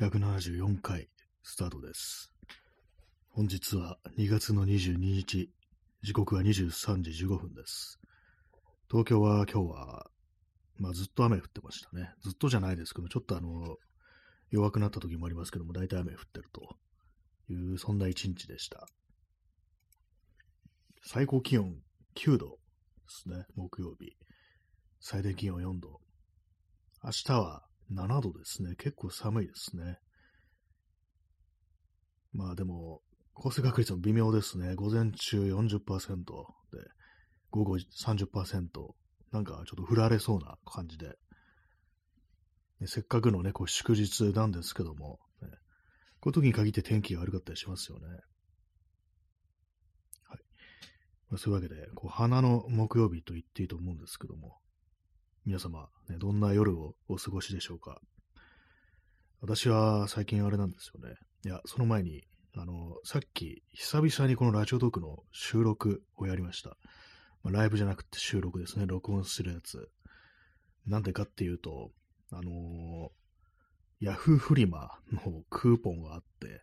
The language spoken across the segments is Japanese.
174回スタートです。本日は2月の22日、時刻は23時15分です。東京は今日は、まあずっと雨降ってましたね。ずっとじゃないですけど、ちょっとあの、弱くなった時もありますけども、大体雨降ってるという、そんな一日でした。最高気温9度ですね、木曜日。最低気温4度。明日は7度ですね。結構寒いですね。まあでも、降水確率も微妙ですね。午前中40%で、午後30%。なんかちょっと降られそうな感じで。ねせっかくのね、こう祝日なんですけども、ねこういう時に限って天気が悪かったりしますよね。はい。まあ、そういうわけで、こう花の木曜日と言っていいと思うんですけども、皆様、ね、どんな夜をお過ごしでしょうか。私は最近あれなんですよね。いや、その前に、あの、さっき、久々にこのラジオトークの収録をやりました。まあ、ライブじゃなくて収録ですね。録音するやつ。なんでかっていうと、あのヤフーフリマのクーポンがあって、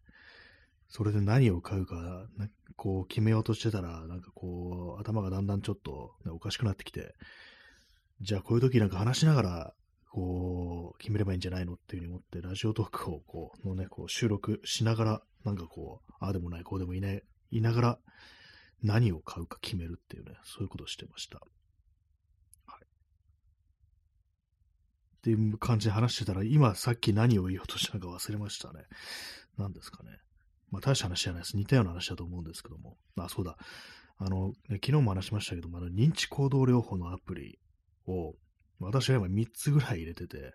それで何を買うか、こう決めようとしてたら、なんかこう、頭がだんだんちょっと、ねおかしくなってきて、じゃあこういう時なんか話しながら、こう、決めればいいんじゃないのっていうふうに思って、ラジオトークをこう、のね、こう収録しながら、なんかこう、ああでもない、こうでもいない、いながら、何を買うか決めるっていうね、そういうことをしてました。はい。っていう感じで話してたら、今さっき何を言おうとしたのか忘れましたね。何ですかね。まあ大した話じゃないです。似たような話だと思うんですけども。あ、そうだ。あの、昨日も話しましたけども、あの認知行動療法のアプリを、私は今3つぐらい入れてて、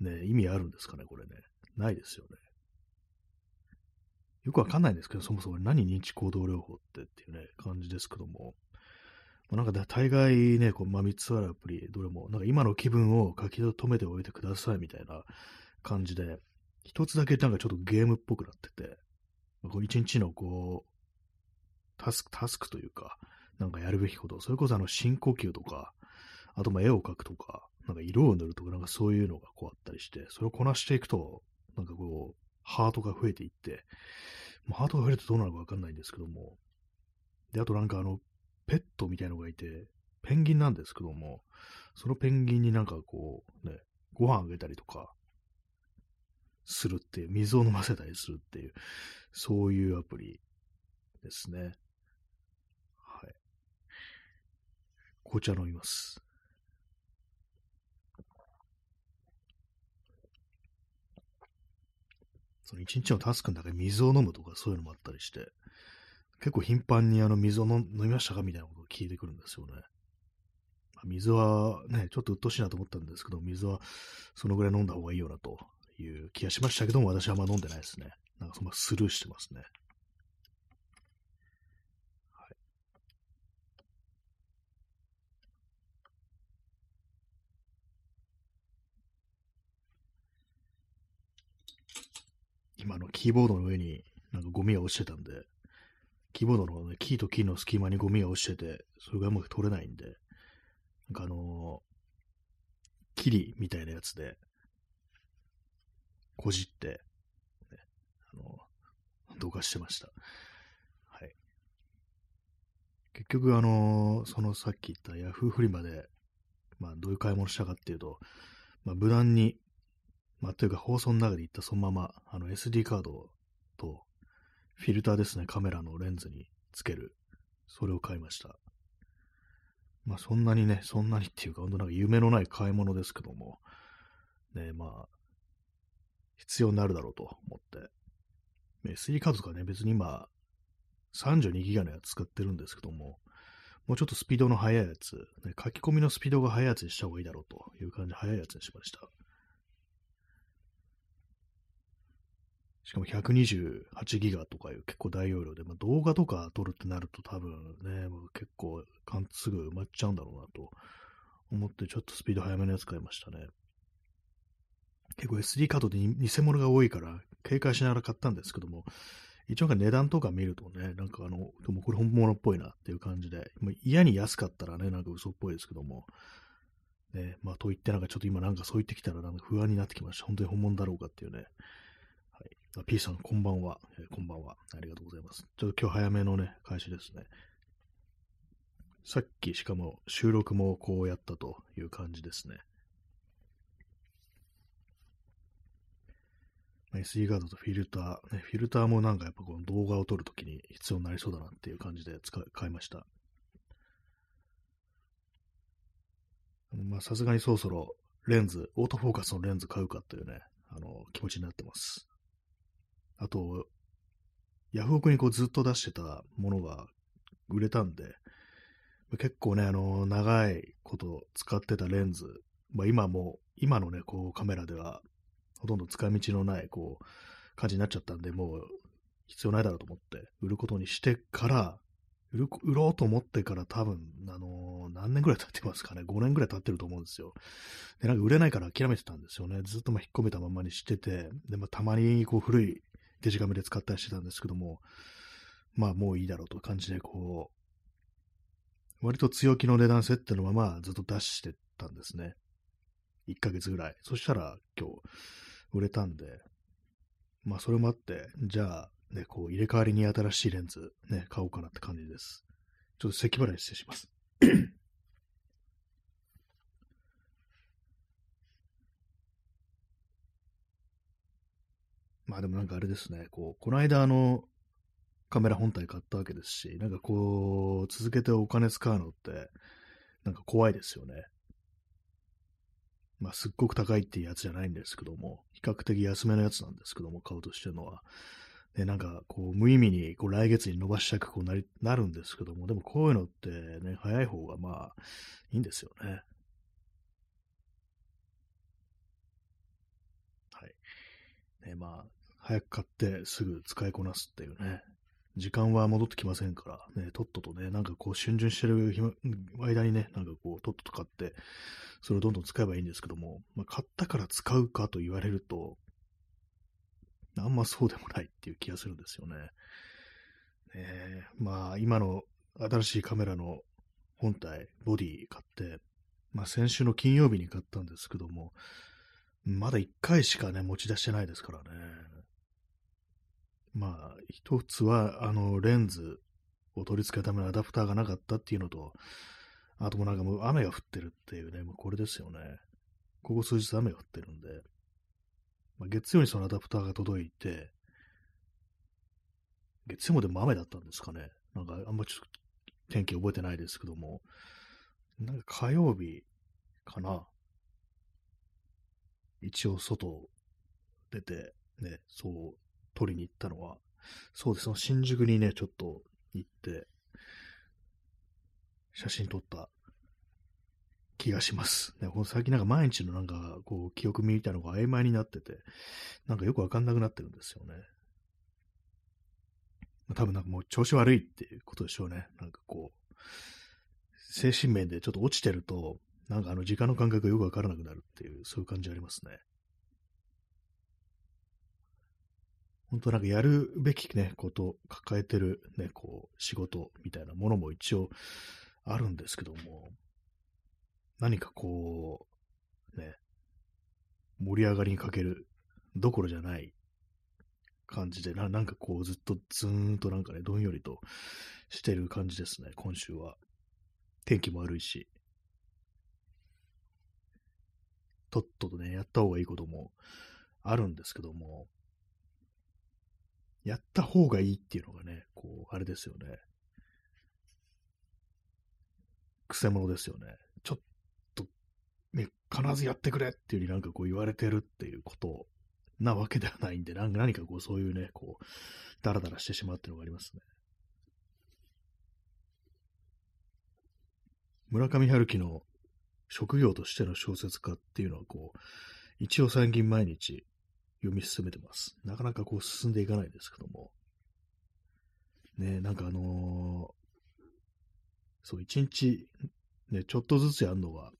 ね、意味あるんですかね、これね。ないですよね。よくわかんないんですけど、そもそも何認知行動療法ってっていうね、感じですけども。まあなんか、大概ね、こう、まあ、3つあるアプリ、どれも、なんか今の気分を書き留めておいてくださいみたいな感じで、一つだけなんかちょっとゲームっぽくなってて、まあこう一日のこう、タスク、タスクというか、なんかやるべきこと、それこそあの深呼吸とか、あとま絵を描くとか、なんか色を塗るとか、なんかそういうのがこうあったりして、それをこなしていくと、なんかこう、ハートが増えていって、もうハートが増えるとどうなるかわかんないんですけども、で、あとなんかあの、ペットみたいのがいて、ペンギンなんですけども、そのペンギンになんかこう、ね、ご飯あげたりとか、するっていう、水を飲ませたりするっていう、そういうアプリですね。はい。紅茶飲みます。その一日のタスクの中で水を飲むとかそういうのもあったりして、結構頻繁にあの水を飲みましたかみたいなことを聞いてくるんですよね。水はね、ちょっと鬱陶しいなと思ったんですけど、水はそのぐらい飲んだ方がいいよなという気がしましたけども、私はあんま飲んでないですね。なんかそんなスルーしてますね。今のキーボードの上になんかゴミが落ちてたんで、キーボードの、ね、キーとキーの隙間にゴミが落ちてて、それがうまく取れないんで、なんかあのーキリみたいなやつで、こじって、ね、あのー動画してました。はい。結局、あのーそのさっき言ったヤフーフリマで、まあ、どういう買い物したかっていうと、まあ、無難に、まあ、というか放送の中で言ったそのまま、あの SD カードと、フィルターですね、カメラのレンズにつける。それを買いました。まあそんなにね、そんなにっていうか、本当なんか夢のない買い物ですけども、ね、まあ、必要になるだろうと思って。SD カードとかね、別に今、32ギガのやつ使ってるんですけども、もうちょっとスピードの速いやつ、ね、書き込みのスピードが速いやつにした方がいいだろうという感じで速いやつにしました。しかも128ギガとかいう結構大容量で、まあ、動画とか撮るってなると多分ね、もう結構すぐ埋まっちゃうんだろうなと思ってちょっとスピード速めのやつ買いましたね。結構 SD カードで偽物が多いから警戒しながら買ったんですけども、一応値段とか見るとね、なんかあの、でもこれ本物っぽいなっていう感じで、もう嫌に安かったらね、なんか嘘っぽいですけども、ね、まあ、と言ってなんかちょっと今なんかそう言ってきたらなんか不安になってきました。本当に本物だろうかっていうね。あ P さん、こんばんは、えー、こんばんは。ありがとうございます。ちょっと今日早めのね、開始ですね。さっきしかも収録もこうやったという感じですね。SD カードとフィルター、ね、フィルターもなんかやっぱこの動画を撮るときに必要になりそうだなっていう感じで使い買いました。まあさすがにそろそろレンズ、オートフォーカスのレンズ買うかっていうね、あの、気持ちになってます。あと、ヤフオクにこうずっと出してたものが売れたんで、結構ね、あの、長いこと使ってたレンズ、まあ今も、今のね、こうカメラではほとんど使い道のない、こう、感じになっちゃったんで、もう必要ないだろうと思って、売ることにしてから、売る売ろうと思ってから多分、あのー、何年ぐらい経ってますかね。5年ぐらい経ってると思うんですよ。で、なんか売れないから諦めてたんですよね。ずっとま引っ込めたままにしてて、で、まあ、たまにこう古いデジカメで使ったりしてたんですけども、まあもういいだろうという感じで、こう、割と強気の値段設定のままずっと出してたんですね。1ヶ月ぐらい。そしたら今日、売れたんで、まあそれもあって、じゃあ、ね、こう入れ替わりに新しいレンズ、ね、買おうかなって感じです。ちょっと咳払い失礼します。まあでもなんかあれですね、こう、この間あの、カメラ本体買ったわけですし、なんかこう、続けてお金使うのって、なんか怖いですよね。まあ、すっごく高いっていうやつじゃないんですけども、比較的安めのやつなんですけども、買うとしてるのは。で、なんか、こう、無意味に、こう、来月に伸ばしたくこうなり、なるんですけども、でもこういうのってね、早い方がまあ、いいんですよね。はい。ね、まあ、早く買ってすぐ使いこなすっていうね、時間は戻ってきませんから、ね、とっととね、なんかこう、春巡してる間にね、なんかこう、とっとと買って、それをどんどん使えばいいんですけども、まあ、買ったから使うかと言われると、あんまそうでもないっていう気がするんですよね。ねまあ、今の新しいカメラの本体、ボディ買って、まあ、先週の金曜日に買ったんですけども、まだ1回しかね、持ち出してないですからね。まあ、一つは、あの、レンズを取り付けるためのアダプターがなかったっていうのと、あともなんかもう雨が降ってるっていうね、もうこれですよね。ここ数日雨が降ってるんで、まあ、月曜にそのアダプターが届いて、月曜もでも雨だったんですかね。なんかあんまちょっと天気覚えてないですけども、なんか火曜日かな。一応外出て、ね、そう取りに行ったのは、そうです、その新宿にね、ちょっと行って、写真撮った気がします。ね、この最近なんか毎日のなんか、こう、記憶みたのが曖昧になってて、なんかよくわかんなくなってるんですよね。多分なんかもう調子悪いっていうことでしょうね。なんかこう、精神面でちょっと落ちてると、なんかあの時間の感覚がよくわからなくなるっていう、そういう感じありますね。本当なんかやるべきね、こと、抱えてるね、こう、仕事みたいなものも一応あるんですけども、何かこう、ね、盛り上がりにかけるどころじゃない感じでな、なんかこうずっとずーんとなんかね、どんよりとしてる感じですね、今週は。天気も悪いし。とっととね、やった方がいいこともあるんですけども、やった方がいいっていうのがね、こう、あれですよね。くせ者ですよね。ちょっと、ね、必ずやってくれっていうふうになんかこう言われてるっていうことなわけではないんで、なんか何かこうそういうね、こう、ダラダラしてしまうっていうのがありますね。村上春樹の職業としての小説家っていうのはこう、一応最近毎日読み進めてます。なかなかこう進んでいかないですけども。ね、なんかあのー、そう、一日、ね、ちょっとずつやるのは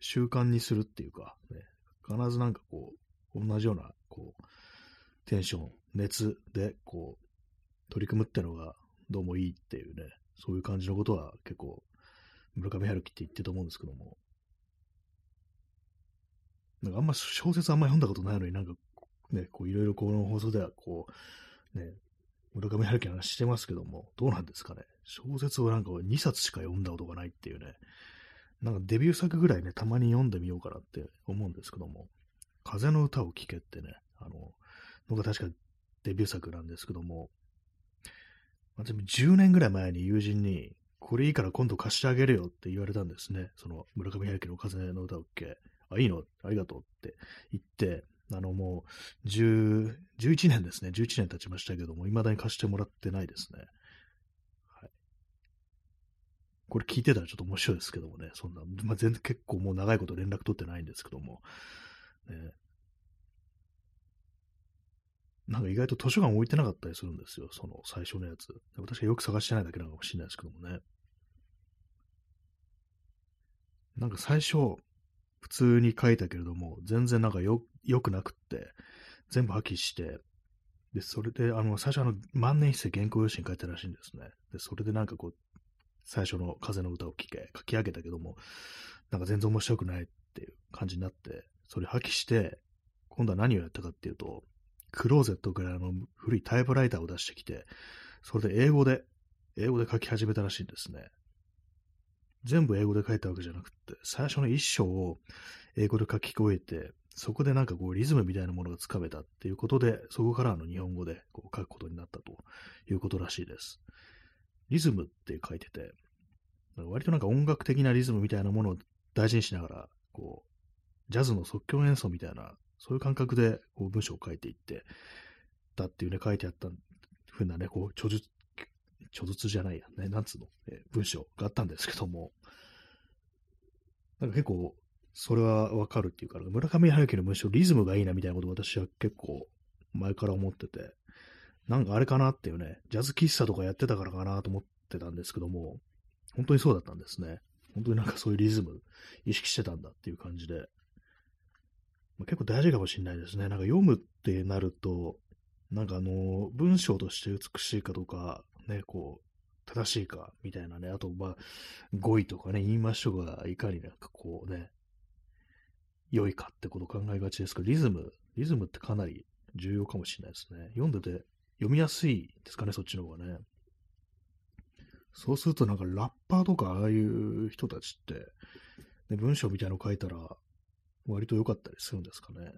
習慣にするっていうか、ね、必ずなんかこう、同じような、こう、テンション、熱で、こう、取り組むってのがどうもいいっていうね、そういう感じのことは結構、村上春樹って言ってると思うんですけども、なんかあんま小説あんまり読んだことないのになんかね、こういろいろこの放送ではこう、ね、村上春樹の話してますけども、どうなんですかね。小説をなんか2冊しか読んだことがないっていうね、なんかデビュー作ぐらいね、たまに読んでみようかなって思うんですけども、風の歌を聴けってね、あの、僕は確かデビュー作なんですけども、まあ、全部10年ぐらい前に友人に、これいいから今度貸してあげるよって言われたんですね。その村上春樹の風の歌を聴け。あ、いいの？ありがとうって言って、あのもう、10、11年ですね。11年経ちましたけども、未だに貸してもらってないですね。はい。これ聞いてたらちょっと面白いですけどもね。そんな、まあ、全然結構もう長いこと連絡取ってないんですけども。ね、なんか意外と図書館置いてなかったりするんですよ。その最初のやつ。私がよく探してないだけなのかもしれないですけどもね。なんか最初、普通に書いたけれども、全然なんかよ、良くなくって、全部破棄して、で、それで、あの、最初あの、万年筆で原稿用紙に書いたらしいんですね。で、それでなんかこう、最初の風の歌を聴け、書き上げたけども、なんか全然面白くないっていう感じになって、それ破棄して、今度は何をやったかっていうと、クローゼットからあの古いタイプライターを出してきて、それで英語で、英語で書き始めたらしいんですね。全部英語で書いたわけじゃなくて、最初の一章を英語で書き終えて、そこでなんかこうリズムみたいなものがつかめたっていうことで、そこからの日本語でこう書くことになったということらしいです。リズムって書いてて、割となんか音楽的なリズムみたいなものを大事にしながら、こう、ジャズの即興演奏みたいな、そういう感覚でこう文章を書いていってたっていうね、書いてあったふうなね、こう、著述、著述じゃないや、ね、なんつうの、え、文章があったんですけども、なんか結構、それはわかるっていうか、村上春樹の文章、リズムがいいなみたいなことを私は結構前から思ってて、なんかあれかなっていうね、ジャズ喫茶とかやってたからかなと思ってたんですけども、本当にそうだったんですね。本当になんかそういうリズム意識してたんだっていう感じで、まあ、結構大事かもしれないですね。なんか読むってなると、なんかあの、文章として美しいかどうか、ね、こう、正しいか、みたいなね、あと、まあ、語彙とかね、言いましょうが、いかになんかこうね、良いかってこと考えがちですけど、リズム、リズムってかなり重要かもしれないですね。読んでて読みやすいですかね、そっちの方がね。そうするとなんかラッパーとかああいう人たちって、ね、文章みたいなの書いたら割と良かったりするんですかね。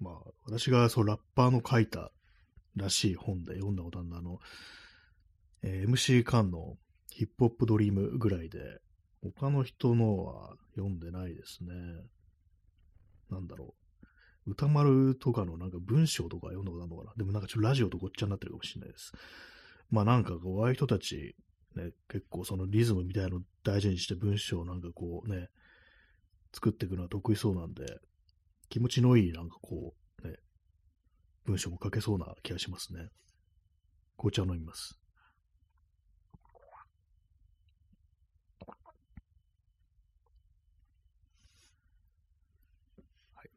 まあ、私がそうラッパーの書いたらしい本で読んだことあるのあの、えー、MC カンのヒップホップドリームぐらいで、他の人のは読んでないですね。なんだろう。歌丸とかのなんか文章とか読んだことあるのかな。でもなんかちょっとラジオとごっちゃになってるかもしれないです。まあなんかこう、ああいう人たち、ね、結構そのリズムみたいなのを大事にして文章をなんかこうね、作っていくのは得意そうなんで、気持ちのいいなんかこう、ね、文章も書けそうな気がしますね。紅茶を飲みます。はい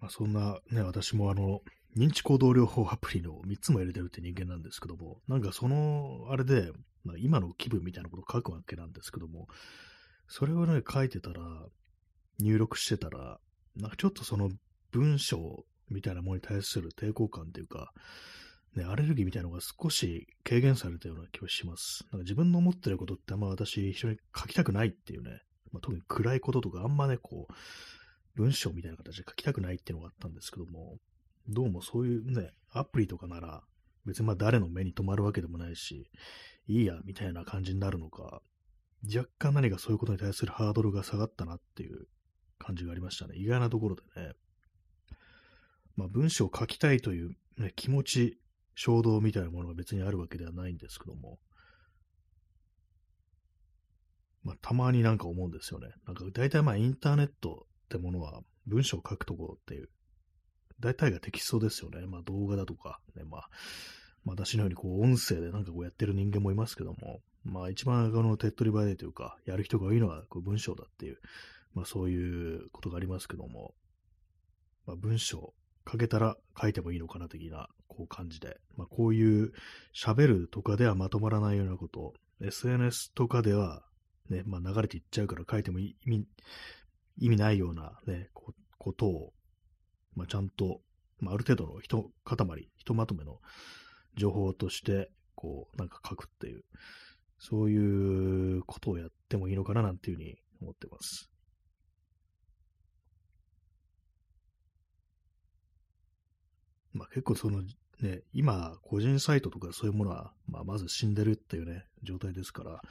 まあ、そんなね、私もあの、認知行動療法アプリの3つも入れてるって人間なんですけども、なんかその、あれで、まあ、今の気分みたいなことを書くわけなんですけども、それをね、書いてたら、入力してたら、なんかちょっとその文章みたいなものに対する抵抗感っていうか、ね、アレルギーみたいなのが少し軽減されたような気がします。なんか自分の思ってることってあんま私一緒に書きたくないっていうね、まあ、特に暗いこととかあんまね、こう、文章みたいな形で書きたくないっていうのがあったんですけども、どうもそういうね、アプリとかなら、別にまあ誰の目に留まるわけでもないし、いいや、みたいな感じになるのか、若干何かそういうことに対するハードルが下がったなっていう感じがありましたね。意外なところでね。まあ文章を書きたいという、ね、気持ち、衝動みたいなものが別にあるわけではないんですけども、まあたまになんか思うんですよね。なんか大体まあインターネットってものは文章を書くところっていう、大体がテキストですよね。まあ動画だとか、ね、まあ、まあ私のようにこう音声でなんかこうやってる人間もいますけども、まあ一番この手っ取り早いというか、やる人が多いのはこう文章だっていう、まあそういうことがありますけども、まあ文章書けたら書いてもいいのかな的なこう感じで、まあこういう喋るとかではまとまらないようなこと、SNS とかではね、まあ流れていっちゃうから書いても意味、意味ないようなね、こことを、まあちゃんと、まあある程度の一塊、ひとまとめの情報として、こう、なんか書くっていう、そういうことをやってもいいのかななんていうふうに思ってます。まあ結構そのね、今、個人サイトとかそういうものは、まあ、まず死んでるっていうね、状態ですから、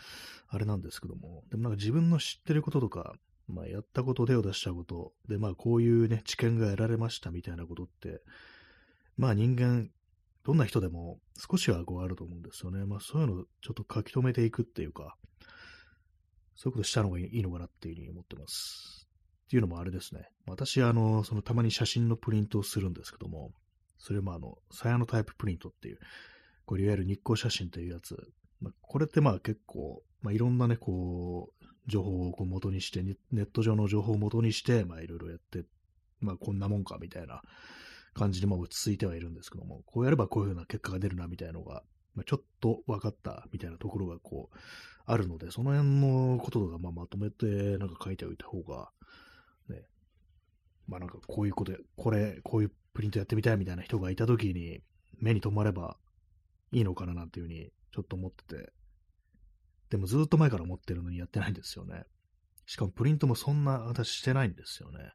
あれなんですけども、でもなんか自分の知ってることとか、まあ、やったこと、手を出したこと、で、まあ、こういうね、知見が得られましたみたいなことって、まあ、人間、どんな人でも少しはこうあると思うんですよね。まあ、そういうのをちょっと書き留めていくっていうか、そういうことしたのがいいのかなっていうふうに思ってます。っていうのもあれですね。私、あの、そのたまに写真のプリントをするんですけども、それもあの、サヤノタイププリントっていう、これいわゆる日光写真というやつ。まあ、これってまあ結構、まあ、いろんなね、こう、情報をこう元にして、ネット上の情報を元にして、まあいろいろやって、まあこんなもんかみたいな感じでまあ落ち着いてはいるんですけども、こうやればこういうふうな結果が出るなみたいなのが、まあ、ちょっと分かったみたいなところがこう、あるので、その辺のこととかまあまとめてなんか書いておいた方が、ね、まあなんかこういうことで、これ、こういうプリントやってみたいみたいな人がいたときに、目に留まればいいのかななんていうふうに、ちょっと思ってて。でもずっと前から思ってるのにやってないんですよね。しかもプリントもそんな私してないんですよね。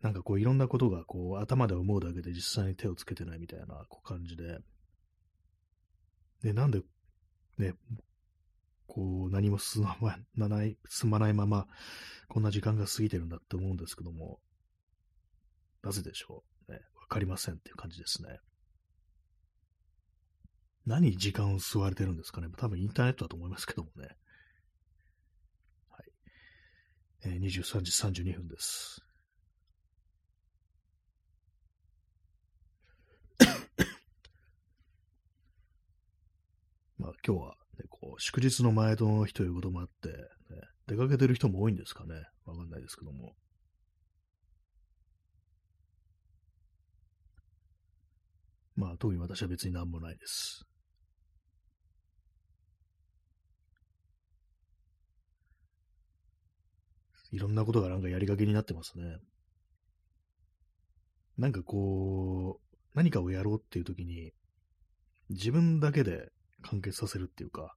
なんかこういろんなことがこう頭で思うだけで実際に手をつけてないみたいなこう感じで。で、なんでね、こう何も進まない、進まないままこんな時間が過ぎてるんだって思うんですけども、なぜでしょうね。わかりませんっていう感じですね。何時間を吸われてるんですかね。多分インターネットだと思いますけどもね。はい。えー、23時32分です。まあ今日は、ね、こう祝日の前の日ということもあって、ね、出かけてる人も多いんですかね。わかんないですけども。まあ、特に私は別に何もないです。いろんなことがなんかやりがけになってますね。なんかこう、何かをやろうっていう時に、自分だけで完結させるっていうか、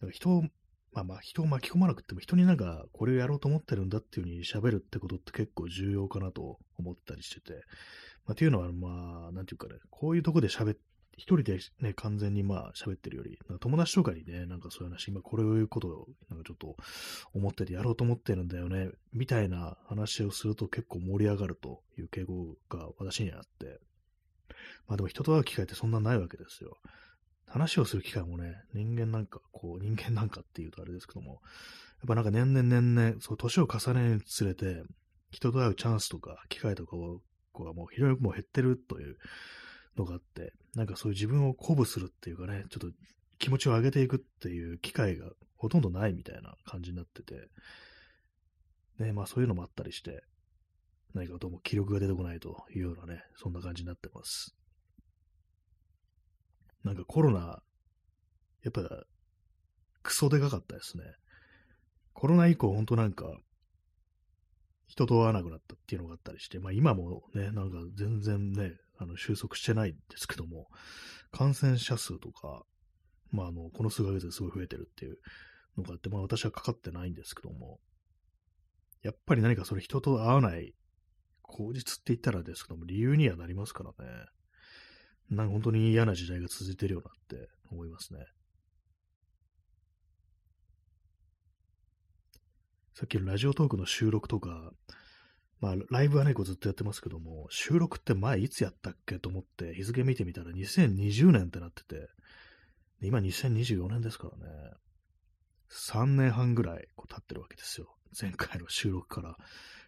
か人を、まあまあ人を巻き込まなくても人になんかこれをやろうと思ってるんだっていう風に喋るってことって結構重要かなと思ったりしてて、まあ、っていうのは、まあ、なんていうかね、こういうとこで喋っ一人でね、完全にまあ喋ってるより、友達とかにね、なんかそういう話、今これをいうことを、なんかちょっと思っててやろうと思ってるんだよね、みたいな話をすると結構盛り上がるという傾向が私にはあって、まあでも人と会う機会ってそんなないわけですよ。話をする機会もね、人間なんか、こう、人間なんかっていうとあれですけども、やっぱなんか年々年々、そう、年を重ねるにつれて、人と会うチャンスとか機会とかを個がもう非常にもう減ってるというのがあって、なんかそういう自分を鼓舞するっていうかね、ちょっと気持ちを上げていくっていう機会がほとんどないみたいな感じになってて、ね、まあそういうのもあったりして、何かとも記録が出てこないというようなね、そんな感じになってます。なんかコロナ、やっぱクソでかかったですね。コロナ以降、ほんとなんか、人と会わなくなったっていうのがあったりして、まあ今もね、なんか全然ね、あの収束してないんですけども、感染者数とか、まああの、この数ヶ月ですごい増えてるっていうのがあって、まあ私はかかってないんですけども、やっぱり何かそれ人と会わない口実って言ったらですけども、理由にはなりますからね。なんか本当に嫌な時代が続いてるようなって思いますね。さっきのラジオトークの収録とか、まあ、ライブはね、こうずっとやってますけども、収録って前いつやったっけと思って、日付見てみたら2020年ってなってて、今2024年ですからね、3年半ぐらいこう経ってるわけですよ。前回の収録から。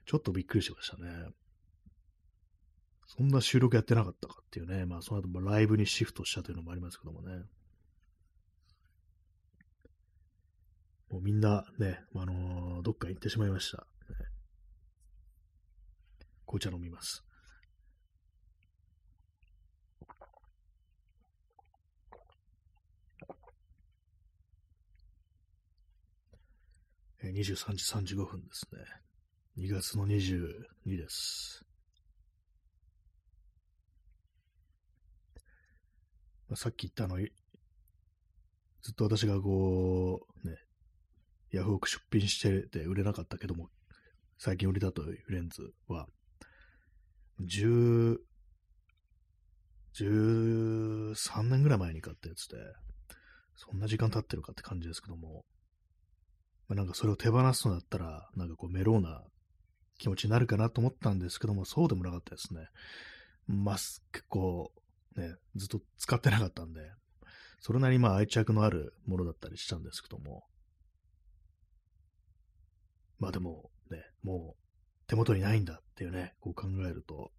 ちょっとびっくりしましたね。そんな収録やってなかったかっていうね、まあその後もライブにシフトしたというのもありますけどもね。もうみんなね、あのー、どっか行ってしまいました。紅茶飲みます。23時35分ですね。2月の22です。まあ、さっき言ったの、ずっと私がこう、ヤフオク出品してて売れなかったけども、最近売れたというレンズは、10、13年ぐらい前に買ったやつで、そんな時間経ってるかって感じですけども、まあ、なんかそれを手放すのだったら、なんかこうメローな気持ちになるかなと思ったんですけども、そうでもなかったですね。まあ、結構、ね、ずっと使ってなかったんで、それなりにまあ愛着のあるものだったりしたんですけども、まあでもね、もう手元にないんだっていうね、こう考えると、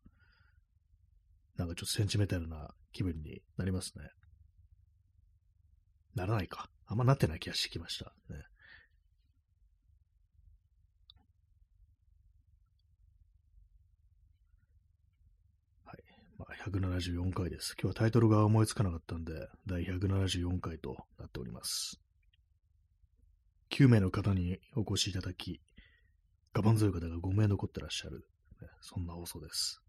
なんかちょっとセンチメタルな気分になりますね。ならないか。あんまなってない気がしてきました。ね。はい。まあ、174回です。今日はタイトルが思いつかなかったんで、第174回となっております。9名の方にお越しいただき、我慢強い方が5名残ってらっしゃる、ね、そんな放送です。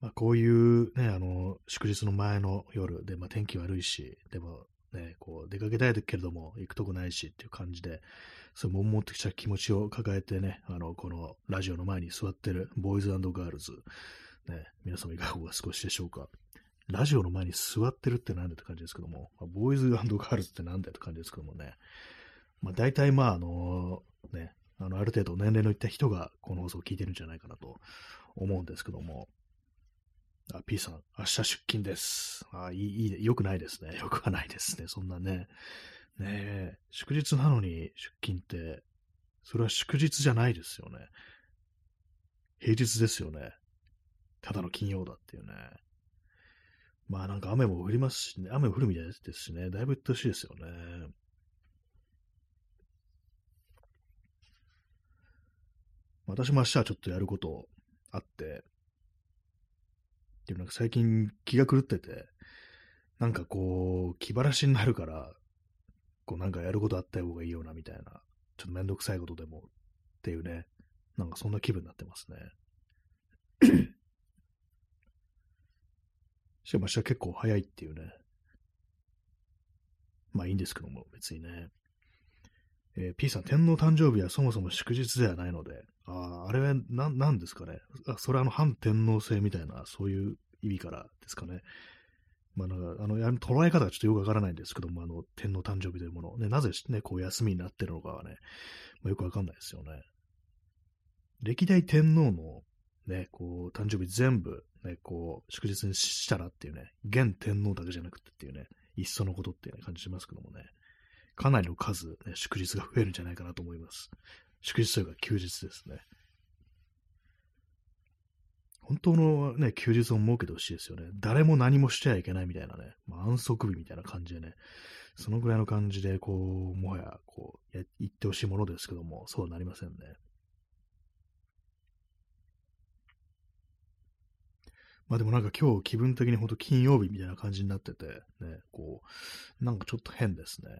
まあ、こういうね、あの、祝日の前の夜で、まあ、天気悪いし、でもね、こう、出かけたいけれども、行くとこないしっていう感じで、そういう悶々とした気持ちを抱えてね、あの、このラジオの前に座ってるボーイズガールズ、ね、皆様いかがお過ごしでしょうか。ラジオの前に座ってるってなんだって感じですけども、まあ、ボーイズガールズってなんだって感じですけどもね、まあ、大体まあ、あの、ね、あの、ある程度年齢のいった人がこの放送を聞いてるんじゃないかなと思うんですけども、あ、P さん、明日出勤です。あ、いい、いい、よくないですね。よくはないですね。そんなね。ねえ、祝日なのに出勤って、それは祝日じゃないですよね。平日ですよね。ただの金曜だっていうね。まあなんか雨も降りますしね、雨も降るみたいですしね、だいぶうっとしいですよね。私も明日はちょっとやることあって、っていうなんか最近気が狂ってて、なんかこう、気晴らしになるから、こうなんかやることあった方がいいよなみたいな、ちょっとめんどくさいことでもっていうね、なんかそんな気分になってますね。しかも明日結構早いっていうね。まあいいんですけども、別にね。えー、P さん、天皇誕生日はそもそも祝日ではないので、ああ、あれは何ですかねあ。それはあの反天皇制みたいな、そういう意味からですかね。まあ、なんか、あの、捉え方がちょっとよくわからないんですけども、あの、天皇誕生日というもの、ね、なぜね、こう休みになってるのかはね、まあ、よくわかんないですよね。歴代天皇のね、こう、誕生日全部、ね、こう、祝日にしたらっていうね、現天皇だけじゃなくてっていうね、いっそのことっていう、ね、感じしますけどもね。かなりの数、ね、祝日が増えるんじゃないかなと思います。祝日というか休日ですね。本当のね、休日を設けてほしいですよね。誰も何もしちゃいけないみたいなね、まあ、安息日みたいな感じでね、そのぐらいの感じで、こう、もはや、こう、や言ってほしいものですけども、そうはなりませんね。まあでもなんか今日気分的にほんと金曜日みたいな感じになってて、ね、こう、なんかちょっと変ですね。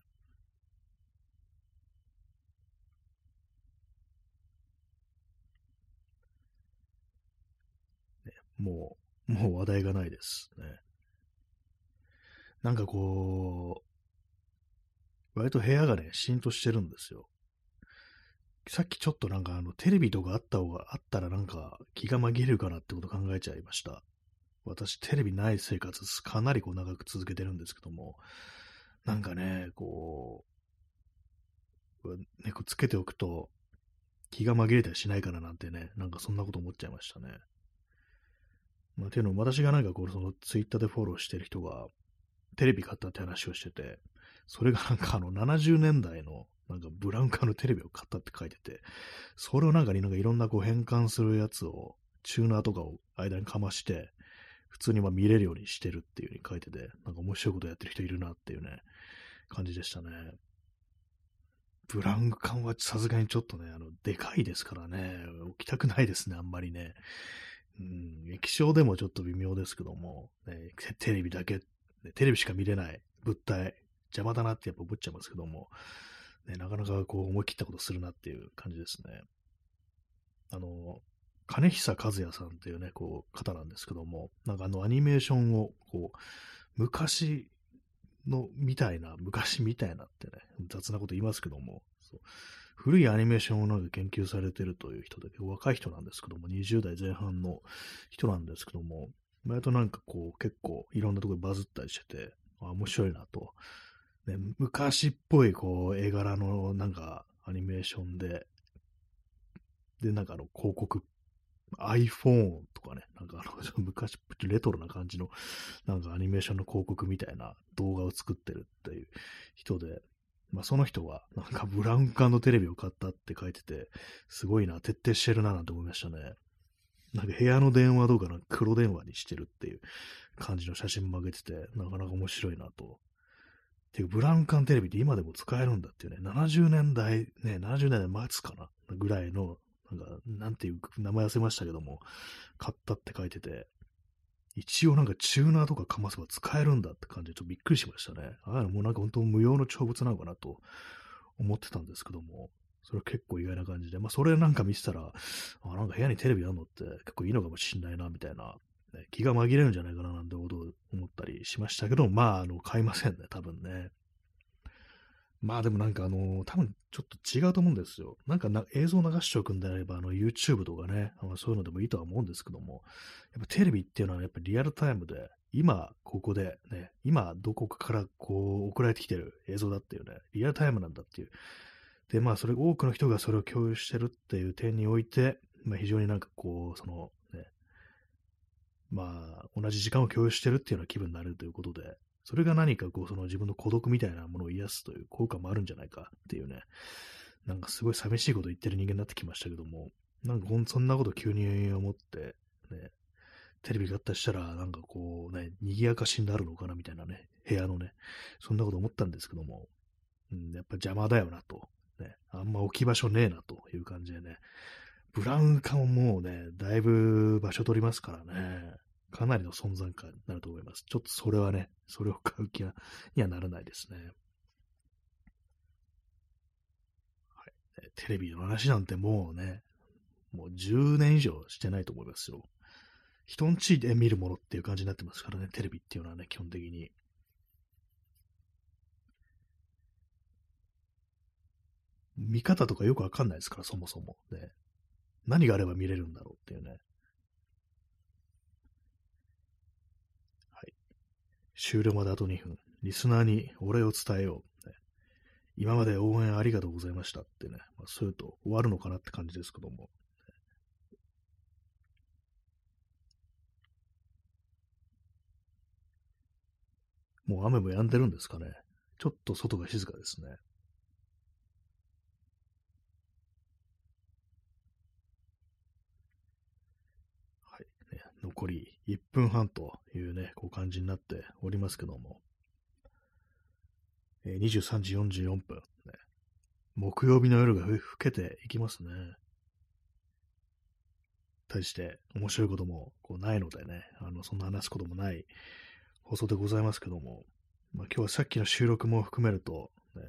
もう、もう話題がないですね。なんかこう、割と部屋がね、しんとしてるんですよ。さっきちょっとなんかあの、テレビとかあった方があったらなんか気が紛れるかなってこと考えちゃいました。私、テレビない生活かなりこう長く続けてるんですけども、なんかね、こう、ね、こうつけておくと気が紛れたりしないかななんてね、なんかそんなこと思っちゃいましたね。まあ、ていうのも、私がなんかこう、そのツイッターでフォローしてる人が、テレビ買ったって話をしてて、それがなんかあの70年代のなんかブラウン管のテレビを買ったって書いてて、それをなんかになんかいろんなこう変換するやつを、チューナーとかを間にかまして、普通にま見れるようにしてるっていう風に書いてて、なんか面白いことやってる人いるなっていうね、感じでしたね。ブラウン管はさすがにちょっとね、あの、でかいですからね、置きたくないですね、あんまりね。うん、液晶でもちょっと微妙ですけども、ね、テレビだけ、テレビしか見れない物体、邪魔だなってやっぱ思っちゃいますけども、ね、なかなかこう思い切ったことするなっていう感じですね。あの、金久和也さんっていうね、こう、方なんですけども、なんかあのアニメーションを、こう、昔の、みたいな、昔みたいなってね、雑なこと言いますけども、そう古いアニメーションをなんか研究されてるという人で、若い人なんですけども、20代前半の人なんですけども、前となんかこう、結構いろんなところでバズったりしてて、あ面白いなと。ね、昔っぽいこう、絵柄のなんかアニメーションで、で、なんかあの広告 iPhone とかね、なんかあの、昔、レトロな感じの、なんかアニメーションの広告みたいな動画を作ってるっていう人で、まあその人は、なんかブラウン管のテレビを買ったって書いてて、すごいな、徹底してるななんて思いましたね。なんか部屋の電話とかな黒電話にしてるっていう感じの写真も上げてて、なかなか面白いなと。ていうブラウン管テレビって今でも使えるんだっていうね、70年代、ね、70年代末かなぐらいのなんか、なんていう名前忘れましたけども、買ったって書いてて、一応なんかチューナーとかかますば使えるんだって感じでちょっとびっくりしましたね。ああもうなんか本当無用の長物なのかなと思ってたんですけども、それは結構意外な感じで、まあそれなんか見てたら、あなんか部屋にテレビあるのって結構いいのかもしんないな、みたいな、ね、気が紛れるんじゃないかななんてことを思ったりしましたけど、まあ、あの、買いませんね、多分ね。まあでもなんかあの、多分ちょっと違うと思うんですよ。なんかな映像流しておくんであれば、あの YouTube とかね、あのそういうのでもいいとは思うんですけども、やっぱテレビっていうのはやっぱリアルタイムで、今ここでね、今どこかからこう送られてきてる映像だっていうね、リアルタイムなんだっていう。で、まあそれ多くの人がそれを共有してるっていう点において、まあ非常になんかこう、そのね、まあ同じ時間を共有してるっていうような気分になれるということで、それが何かこう、その自分の孤独みたいなものを癒すという効果もあるんじゃないかっていうね、なんかすごい寂しいこと言ってる人間になってきましたけども、なんかそんなこと急に思って、ね、テレビ買ったりしたら、なんかこうね、賑やかしになるのかなみたいなね、部屋のね、そんなこと思ったんですけども、うん、やっぱ邪魔だよなと、ね、あんま置き場所ねえなという感じでね、ブラウン管ももうね、だいぶ場所取りますからね、かなりの存在感になると思います。ちょっとそれはね、それを買う気にはならないですね。はい、テレビの話なんてもうね、もう10年以上してないと思いますよ。人んちで見るものっていう感じになってますからね、テレビっていうのはね、基本的に。見方とかよくわかんないですから、そもそも。ね。何があれば見れるんだろうっていうね。終了まであと2分。リスナーにお礼を伝えよう。今まで応援ありがとうございましたってね、まあ、そういうと終わるのかなって感じですけども。もう雨も止んでるんですかね。ちょっと外が静かですね。はい残り1分半というね、こう感じになっておりますけども、えー、23時44分、ね、木曜日の夜が更けていきますね。対して面白いこともこうないのでね、あの、そんな話すこともない放送でございますけども、まあ、今日はさっきの収録も含めると、ね、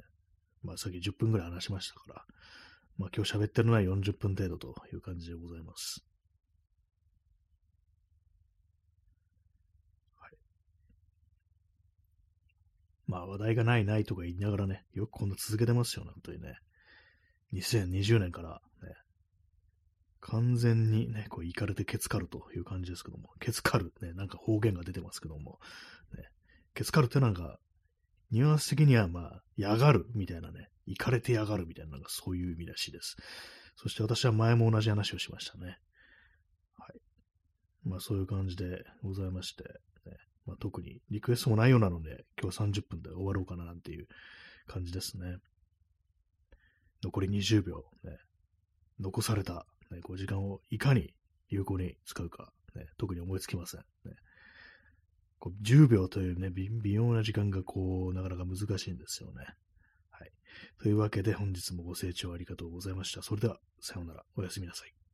まあ、さっき10分ぐらい話しましたから、まあ、今日喋ってるのは40分程度という感じでございます。まあ話題がないないとか言いながらね、よくこんな続けてますよ、なんというね。2020年からね、完全にね、こう、いかれてケツカルという感じですけども、ケツカル、ね、なんか方言が出てますけども、ね、ケツカルってなんか、ニュアンス的にはまあ、やがるみたいなね、いかれてやがるみたいな、なんかそういう意味らしいです。そして私は前も同じ話をしましたね。はい。まあそういう感じでございまして、まあ、特にリクエストもないようなので、今日30分で終わろうかななんていう感じですね。残り20秒、ね、残された、ね、こう時間をいかに有効に使うか、ね、特に思いつきません。ね、こう10秒というね、微妙な時間がこう、なかなか難しいんですよね。はい。というわけで本日もご清聴ありがとうございました。それでは、さようなら。おやすみなさい。